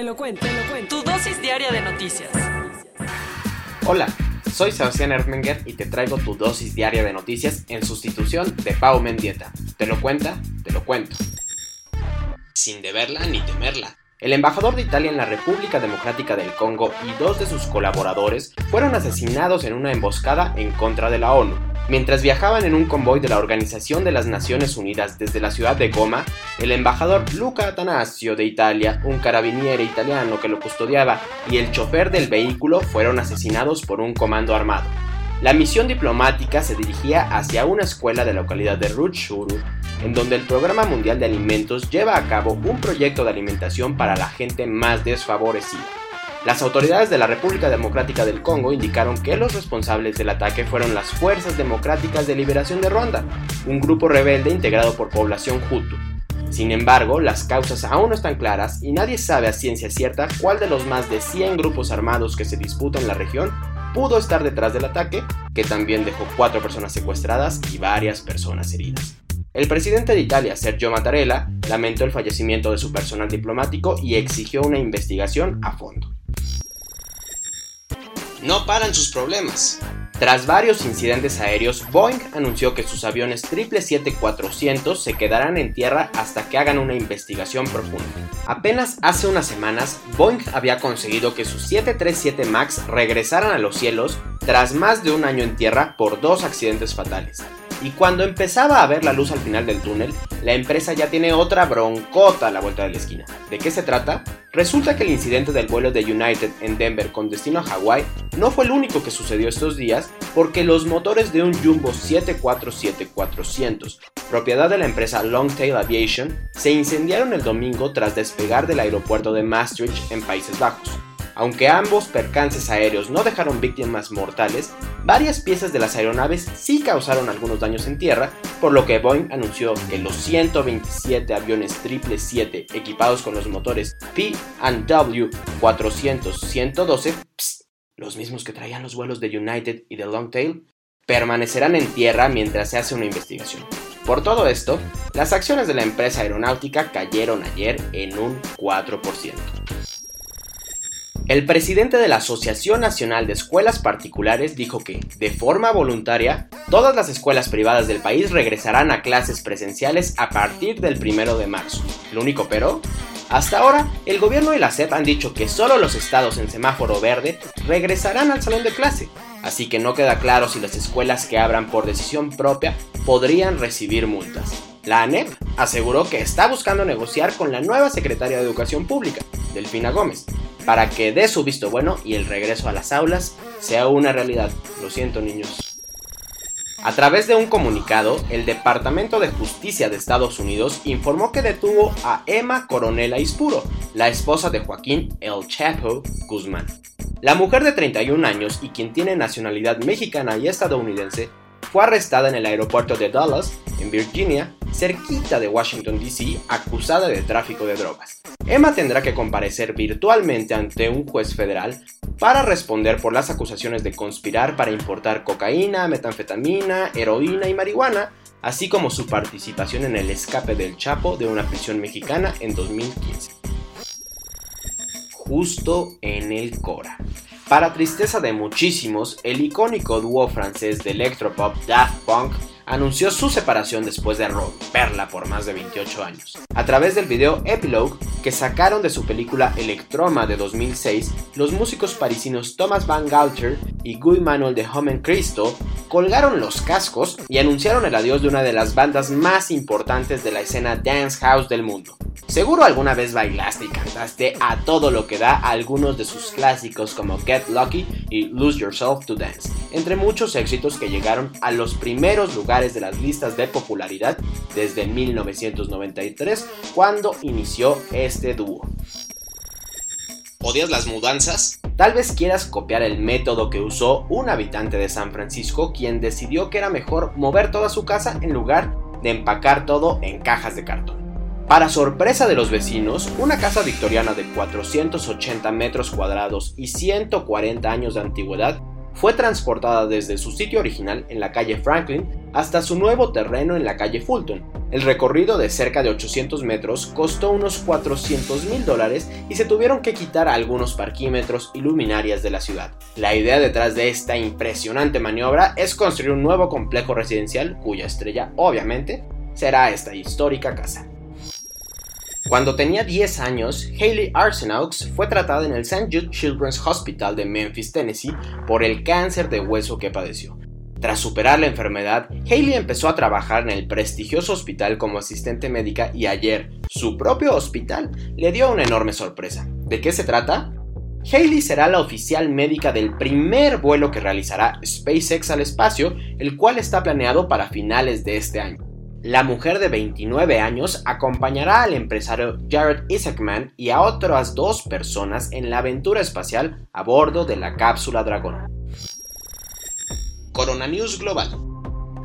Te lo cuento, te lo cuento. Tu dosis diaria de noticias. Hola, soy Sebastián Erdmenger y te traigo tu dosis diaria de noticias en sustitución de Pau Mendieta. ¿Te lo cuenta? Te lo cuento. Sin deberla ni temerla. El embajador de Italia en la República Democrática del Congo y dos de sus colaboradores fueron asesinados en una emboscada en contra de la ONU. Mientras viajaban en un convoy de la Organización de las Naciones Unidas desde la ciudad de Goma, el embajador Luca Atanasio de Italia, un carabiniere italiano que lo custodiaba y el chofer del vehículo fueron asesinados por un comando armado. La misión diplomática se dirigía hacia una escuela de la localidad de Rutshuru, en donde el Programa Mundial de Alimentos lleva a cabo un proyecto de alimentación para la gente más desfavorecida. Las autoridades de la República Democrática del Congo indicaron que los responsables del ataque fueron las Fuerzas Democráticas de Liberación de Ruanda, un grupo rebelde integrado por población Hutu. Sin embargo, las causas aún no están claras y nadie sabe a ciencia cierta cuál de los más de 100 grupos armados que se disputan en la región pudo estar detrás del ataque, que también dejó cuatro personas secuestradas y varias personas heridas. El presidente de Italia, Sergio Mattarella, lamentó el fallecimiento de su personal diplomático y exigió una investigación a fondo. No paran sus problemas. Tras varios incidentes aéreos, Boeing anunció que sus aviones 777-400 se quedarán en tierra hasta que hagan una investigación profunda. Apenas hace unas semanas, Boeing había conseguido que sus 737 MAX regresaran a los cielos tras más de un año en tierra por dos accidentes fatales. Y cuando empezaba a ver la luz al final del túnel, la empresa ya tiene otra broncota a la vuelta de la esquina. ¿De qué se trata? Resulta que el incidente del vuelo de United en Denver con destino a Hawái no fue el único que sucedió estos días porque los motores de un Jumbo 747-400, propiedad de la empresa Longtail Aviation, se incendiaron el domingo tras despegar del aeropuerto de Maastricht en Países Bajos. Aunque ambos percances aéreos no dejaron víctimas mortales, varias piezas de las aeronaves sí causaron algunos daños en tierra, por lo que Boeing anunció que los 127 aviones 777 equipados con los motores P&W 400-112, los mismos que traían los vuelos de United y de Longtail, permanecerán en tierra mientras se hace una investigación. Por todo esto, las acciones de la empresa aeronáutica cayeron ayer en un 4%. El presidente de la Asociación Nacional de Escuelas Particulares dijo que, de forma voluntaria, todas las escuelas privadas del país regresarán a clases presenciales a partir del 1 de marzo. Lo único pero, hasta ahora, el gobierno y la SEP han dicho que solo los estados en semáforo verde regresarán al salón de clase, así que no queda claro si las escuelas que abran por decisión propia podrían recibir multas. La ANEP aseguró que está buscando negociar con la nueva secretaria de Educación Pública, Delfina Gómez, para que dé su visto bueno y el regreso a las aulas sea una realidad. Lo siento niños. A través de un comunicado, el Departamento de Justicia de Estados Unidos informó que detuvo a Emma Coronela Ispuro, la esposa de Joaquín El Chapo Guzmán. La mujer de 31 años y quien tiene nacionalidad mexicana y estadounidense fue arrestada en el aeropuerto de Dallas, en Virginia, cerquita de Washington, D.C., acusada de tráfico de drogas. Emma tendrá que comparecer virtualmente ante un juez federal para responder por las acusaciones de conspirar para importar cocaína, metanfetamina, heroína y marihuana, así como su participación en el escape del Chapo de una prisión mexicana en 2015. Justo en el Cora. Para tristeza de muchísimos, el icónico dúo francés de electropop Daft Punk anunció su separación después de romperla por más de 28 años. A través del video Epilogue que sacaron de su película Electroma de 2006, los músicos parisinos Thomas Van Galter y Guy Manuel de Homen Cristo colgaron los cascos y anunciaron el adiós de una de las bandas más importantes de la escena dance house del mundo. Seguro alguna vez bailaste y cantaste a todo lo que da algunos de sus clásicos como Get Lucky y Lose Yourself to Dance. Entre muchos éxitos que llegaron a los primeros lugares de las listas de popularidad desde 1993, cuando inició este dúo. ¿Odias las mudanzas? Tal vez quieras copiar el método que usó un habitante de San Francisco quien decidió que era mejor mover toda su casa en lugar de empacar todo en cajas de cartón. Para sorpresa de los vecinos, una casa victoriana de 480 metros cuadrados y 140 años de antigüedad fue transportada desde su sitio original en la calle Franklin hasta su nuevo terreno en la calle Fulton. El recorrido de cerca de 800 metros costó unos 400 mil dólares y se tuvieron que quitar algunos parquímetros y luminarias de la ciudad. La idea detrás de esta impresionante maniobra es construir un nuevo complejo residencial cuya estrella, obviamente, será esta histórica casa. Cuando tenía 10 años, Hayley Arsenaux fue tratada en el St. Jude Children's Hospital de Memphis, Tennessee, por el cáncer de hueso que padeció. Tras superar la enfermedad, Hayley empezó a trabajar en el prestigioso hospital como asistente médica y ayer, su propio hospital le dio una enorme sorpresa. ¿De qué se trata? Hayley será la oficial médica del primer vuelo que realizará SpaceX al espacio, el cual está planeado para finales de este año. La mujer de 29 años acompañará al empresario Jared Isaacman y a otras dos personas en la aventura espacial a bordo de la cápsula Dragón. Corona News Global.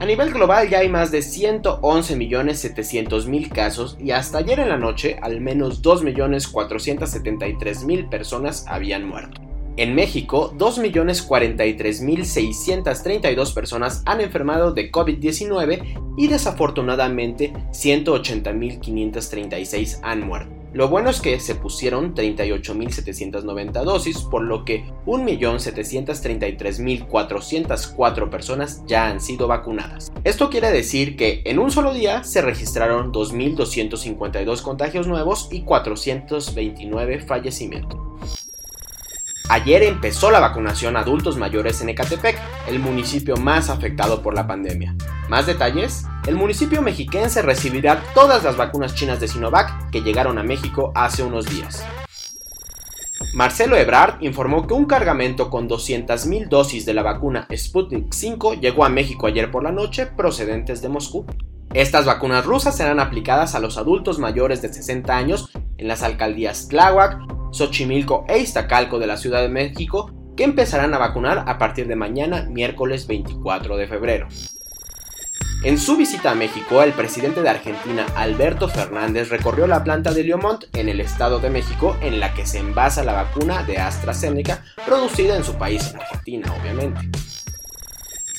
A nivel global ya hay más de 111.700.000 casos y hasta ayer en la noche al menos 2.473.000 personas habían muerto. En México, 2.043.632 personas han enfermado de COVID-19 y desafortunadamente 180.536 han muerto. Lo bueno es que se pusieron 38.790 dosis, por lo que 1.733.404 personas ya han sido vacunadas. Esto quiere decir que en un solo día se registraron 2.252 contagios nuevos y 429 fallecimientos. Ayer empezó la vacunación a adultos mayores en Ecatepec, el municipio más afectado por la pandemia. Más detalles, el municipio mexiquense recibirá todas las vacunas chinas de Sinovac que llegaron a México hace unos días. Marcelo Ebrard informó que un cargamento con 200.000 dosis de la vacuna Sputnik 5 llegó a México ayer por la noche procedentes de Moscú. Estas vacunas rusas serán aplicadas a los adultos mayores de 60 años en las alcaldías Tláhuac, Xochimilco e Iztacalco de la Ciudad de México, que empezarán a vacunar a partir de mañana, miércoles 24 de febrero. En su visita a México, el presidente de Argentina, Alberto Fernández, recorrió la planta de Liomont en el Estado de México, en la que se envasa la vacuna de AstraZeneca, producida en su país, en Argentina, obviamente.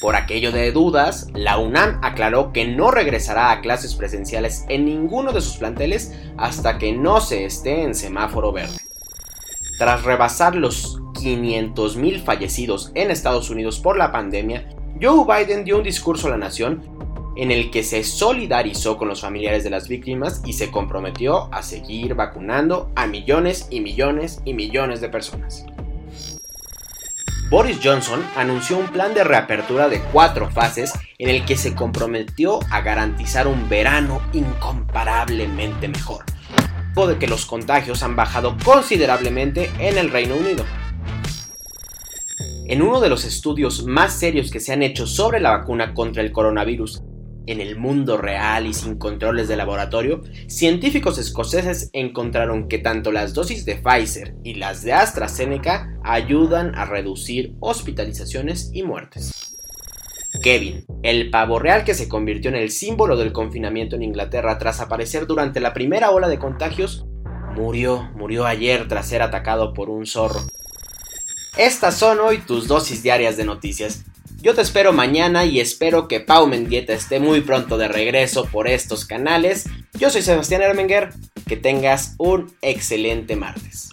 Por aquello de dudas, la UNAM aclaró que no regresará a clases presenciales en ninguno de sus planteles hasta que no se esté en semáforo verde. Tras rebasar los 500.000 fallecidos en Estados Unidos por la pandemia, Joe Biden dio un discurso a la nación en el que se solidarizó con los familiares de las víctimas y se comprometió a seguir vacunando a millones y millones y millones de personas. Boris Johnson anunció un plan de reapertura de cuatro fases en el que se comprometió a garantizar un verano incomparablemente mejor de que los contagios han bajado considerablemente en el Reino Unido. En uno de los estudios más serios que se han hecho sobre la vacuna contra el coronavirus en el mundo real y sin controles de laboratorio, científicos escoceses encontraron que tanto las dosis de Pfizer y las de AstraZeneca ayudan a reducir hospitalizaciones y muertes. Kevin, el pavo real que se convirtió en el símbolo del confinamiento en Inglaterra tras aparecer durante la primera ola de contagios, murió, murió ayer tras ser atacado por un zorro. Estas son hoy tus dosis diarias de noticias. Yo te espero mañana y espero que Pau Mendieta esté muy pronto de regreso por estos canales. Yo soy Sebastián Ermenger, que tengas un excelente martes.